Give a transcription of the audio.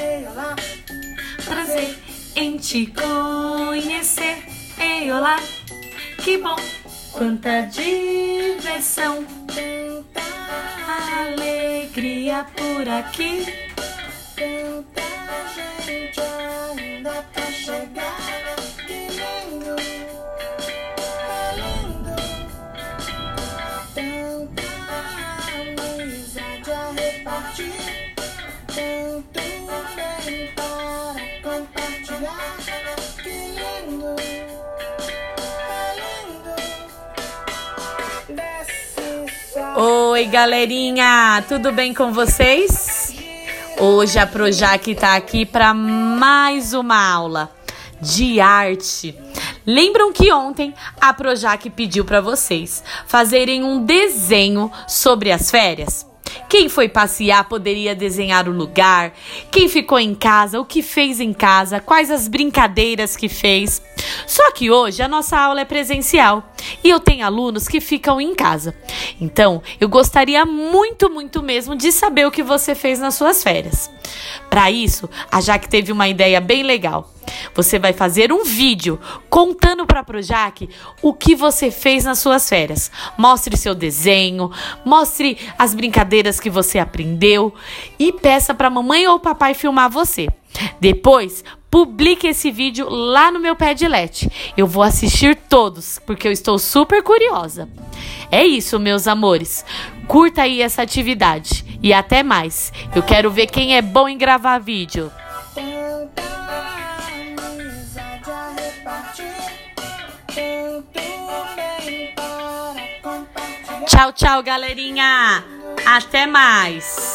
Ei, olá. Prazer em te conhecer. Ei, olá. Que bom. Quanta diversão. Tanta alegria por aqui. Oi, galerinha, tudo bem com vocês? Hoje a Projac tá aqui para mais uma aula de arte. Lembram que ontem a Projac pediu para vocês fazerem um desenho sobre as férias? Quem foi passear poderia desenhar o lugar, quem ficou em casa, o que fez em casa, quais as brincadeiras que fez. Só que hoje a nossa aula é presencial e eu tenho alunos que ficam em casa. Então, eu gostaria muito, muito mesmo de saber o que você fez nas suas férias. Para isso, a Jaque teve uma ideia bem legal. Você vai fazer um vídeo contando para a Projac o que você fez nas suas férias. Mostre seu desenho, mostre as brincadeiras que você aprendeu e peça para mamãe ou papai filmar você. Depois, publique esse vídeo lá no meu Padlet. Eu vou assistir todos, porque eu estou super curiosa. É isso, meus amores. Curta aí essa atividade e até mais. Eu quero ver quem é bom em gravar vídeo. Tchau, tchau, galerinha. Até mais.